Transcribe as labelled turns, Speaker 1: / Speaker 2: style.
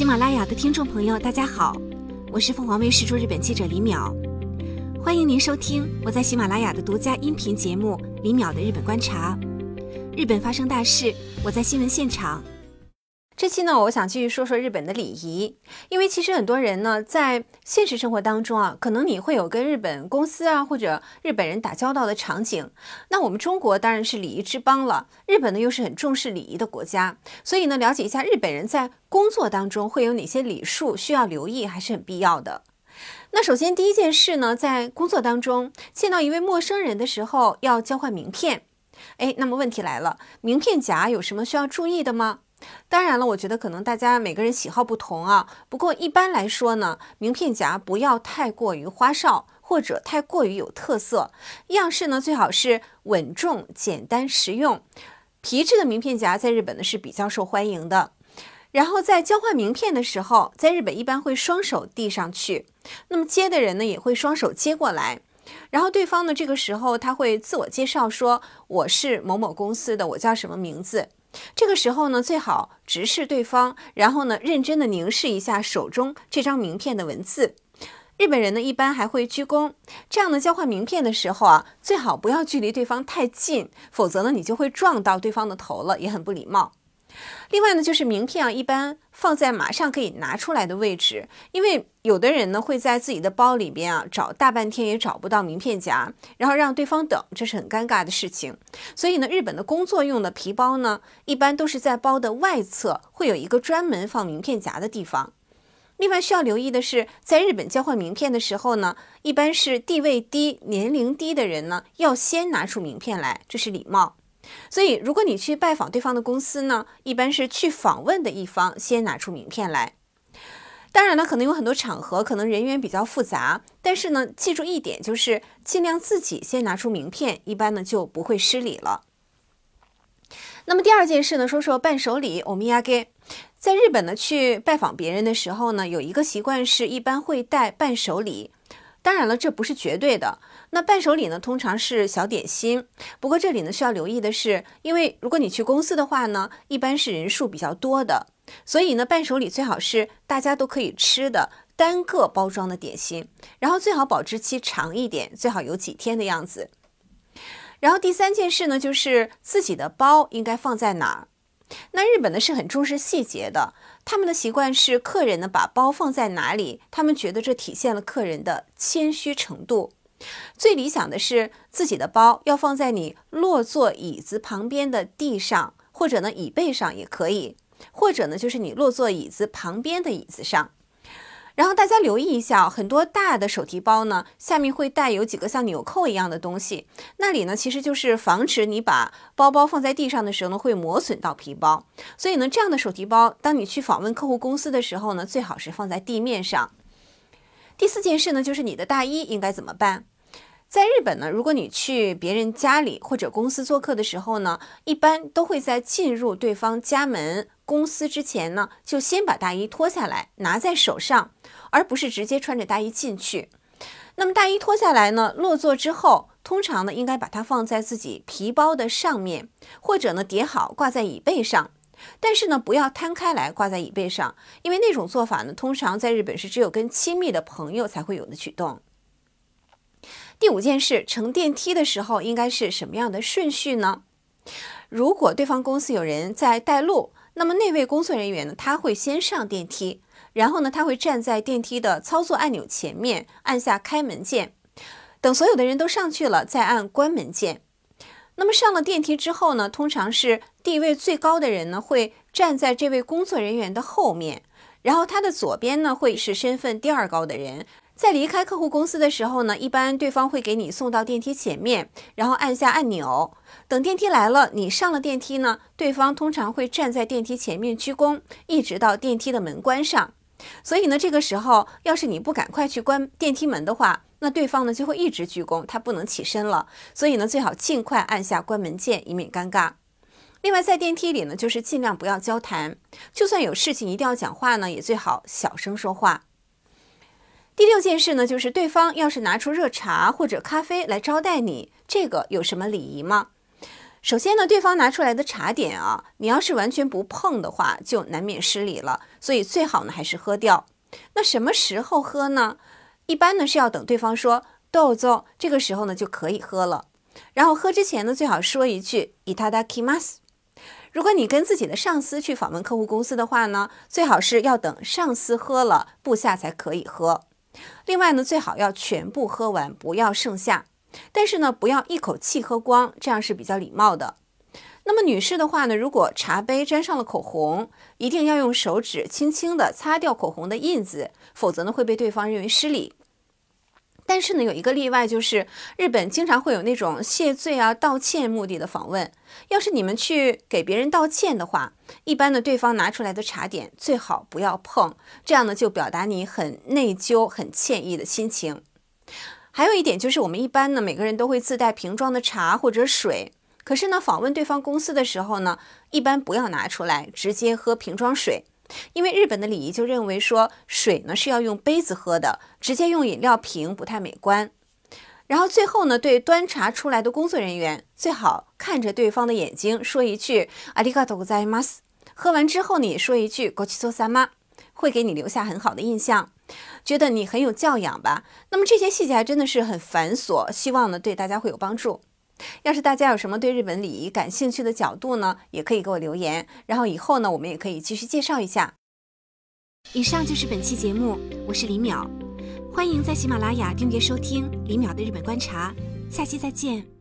Speaker 1: 喜马拉雅的听众朋友，大家好，我是凤凰卫视驻日本记者李淼，欢迎您收听我在喜马拉雅的独家音频节目《李淼的日本观察》。日本发生大事，我在新闻现场。这期呢，我想继续说说日本的礼仪，因为其实很多人呢，在现实生活当中啊，可能你会有跟日本公司啊或者日本人打交道的场景。那我们中国当然是礼仪之邦了，日本呢又是很重视礼仪的国家，所以呢，了解一下日本人在工作当中会有哪些礼数需要留意，还是很必要的。那首先第一件事呢，在工作当中见到一位陌生人的时候要交换名片。哎，那么问题来了，名片夹有什么需要注意的吗？当然了，我觉得可能大家每个人喜好不同啊。不过一般来说呢，名片夹不要太过于花哨或者太过于有特色，样式呢最好是稳重、简单、实用。皮质的名片夹在日本呢是比较受欢迎的。然后在交换名片的时候，在日本一般会双手递上去，那么接的人呢也会双手接过来，然后对方呢这个时候他会自我介绍说我是某某公司的，我叫什么名字。这个时候呢，最好直视对方，然后呢，认真的凝视一下手中这张名片的文字。日本人呢，一般还会鞠躬。这样呢，交换名片的时候啊，最好不要距离对方太近，否则呢，你就会撞到对方的头了，也很不礼貌。另外呢，就是名片啊，一般放在马上可以拿出来的位置，因为有的人呢会在自己的包里边啊找大半天也找不到名片夹，然后让对方等，这是很尴尬的事情。所以呢，日本的工作用的皮包呢，一般都是在包的外侧会有一个专门放名片夹的地方。另外需要留意的是，在日本交换名片的时候呢，一般是地位低、年龄低的人呢要先拿出名片来，这是礼貌。所以，如果你去拜访对方的公司呢，一般是去访问的一方先拿出名片来。当然了，可能有很多场合，可能人员比较复杂，但是呢，记住一点就是尽量自己先拿出名片，一般呢就不会失礼了。那么第二件事呢，说说伴手礼。欧米亚给，在日本呢去拜访别人的时候呢，有一个习惯是一般会带伴手礼。当然了，这不是绝对的。那伴手礼呢，通常是小点心。不过这里呢，需要留意的是，因为如果你去公司的话呢，一般是人数比较多的，所以呢，伴手礼最好是大家都可以吃的单个包装的点心，然后最好保质期长一点，最好有几天的样子。然后第三件事呢，就是自己的包应该放在哪儿。那日本呢是很重视细节的，他们的习惯是客人呢把包放在哪里，他们觉得这体现了客人的谦虚程度。最理想的是自己的包要放在你落座椅子旁边的地上，或者呢椅背上也可以，或者呢就是你落座椅子旁边的椅子上。然后大家留意一下，很多大的手提包呢，下面会带有几个像纽扣一样的东西，那里呢其实就是防止你把包包放在地上的时候呢会磨损到皮包。所以呢，这样的手提包，当你去访问客户公司的时候呢，最好是放在地面上。第四件事呢，就是你的大衣应该怎么办？在日本呢，如果你去别人家里或者公司做客的时候呢，一般都会在进入对方家门。公司之前呢，就先把大衣脱下来拿在手上，而不是直接穿着大衣进去。那么大衣脱下来呢，落座之后，通常呢应该把它放在自己皮包的上面，或者呢叠好挂在椅背上。但是呢，不要摊开来挂在椅背上，因为那种做法呢，通常在日本是只有跟亲密的朋友才会有的举动。第五件事，乘电梯的时候应该是什么样的顺序呢？如果对方公司有人在带路。那么那位工作人员呢？他会先上电梯，然后呢，他会站在电梯的操作按钮前面，按下开门键，等所有的人都上去了，再按关门键。那么上了电梯之后呢，通常是地位最高的人呢，会站在这位工作人员的后面，然后他的左边呢，会是身份第二高的人。在离开客户公司的时候呢，一般对方会给你送到电梯前面，然后按下按钮，等电梯来了，你上了电梯呢，对方通常会站在电梯前面鞠躬，一直到电梯的门关上。所以呢，这个时候要是你不赶快去关电梯门的话，那对方呢就会一直鞠躬，他不能起身了。所以呢，最好尽快按下关门键，以免尴尬。另外，在电梯里呢，就是尽量不要交谈，就算有事情一定要讲话呢，也最好小声说话。第六件事呢，就是对方要是拿出热茶或者咖啡来招待你，这个有什么礼仪吗？ 首先呢，对方拿出来的茶点啊，你要是完全不碰的话，就难免失礼了。所以最好呢还是喝掉。那什么时候喝呢？一般呢是要等对方说豆豆，这个时候呢就可以喝了。然后喝之前呢，最好说一句いただきます。如果你跟自己的上司去访问客户公司的话呢，最好是要等上司喝了，部下才可以喝。 另外呢，最好要全部喝完，不要剩下。但是呢，不要一口气喝光，这样是比较礼貌的。那么女士的话呢，如果茶杯沾上了口红，一定要用手指轻轻地擦掉口红的印子，否则呢会被对方认为失礼。但是呢，有一个例外，就是日本经常会有那种谢罪啊、道歉目的的访问。要是你们去给别人道歉的话，一般的对方拿出来的茶点最好不要碰，这样呢就表达你很内疚、很歉意的心情。还有一点就是，我们一般呢每个人都会自带瓶装的茶或者水，可是呢访问对方公司的时候呢，一般不要拿出来，直接喝瓶装水。因为日本的礼仪就认为说水呢是要用杯子喝的，直接用饮料瓶不太美观。然后最后呢，对端茶出来的工作人员，最好看着对方的眼睛说一句ありがとうございます。喝完之后你说一句ごちそうさま，会给你留下很好的印象，觉得你很有教养吧。那么这些细节还真的是很繁琐，希望呢对大家会有帮助。 要是大家有什么对日本礼仪感兴趣的角度呢，也可以给我留言，然后以后呢，我们也可以继续介绍一下。
Speaker 2: 以上就是本期节目，我是李淼，欢迎在喜马拉雅订阅收听李淼的日本观察，下期再见。